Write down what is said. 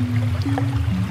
うん。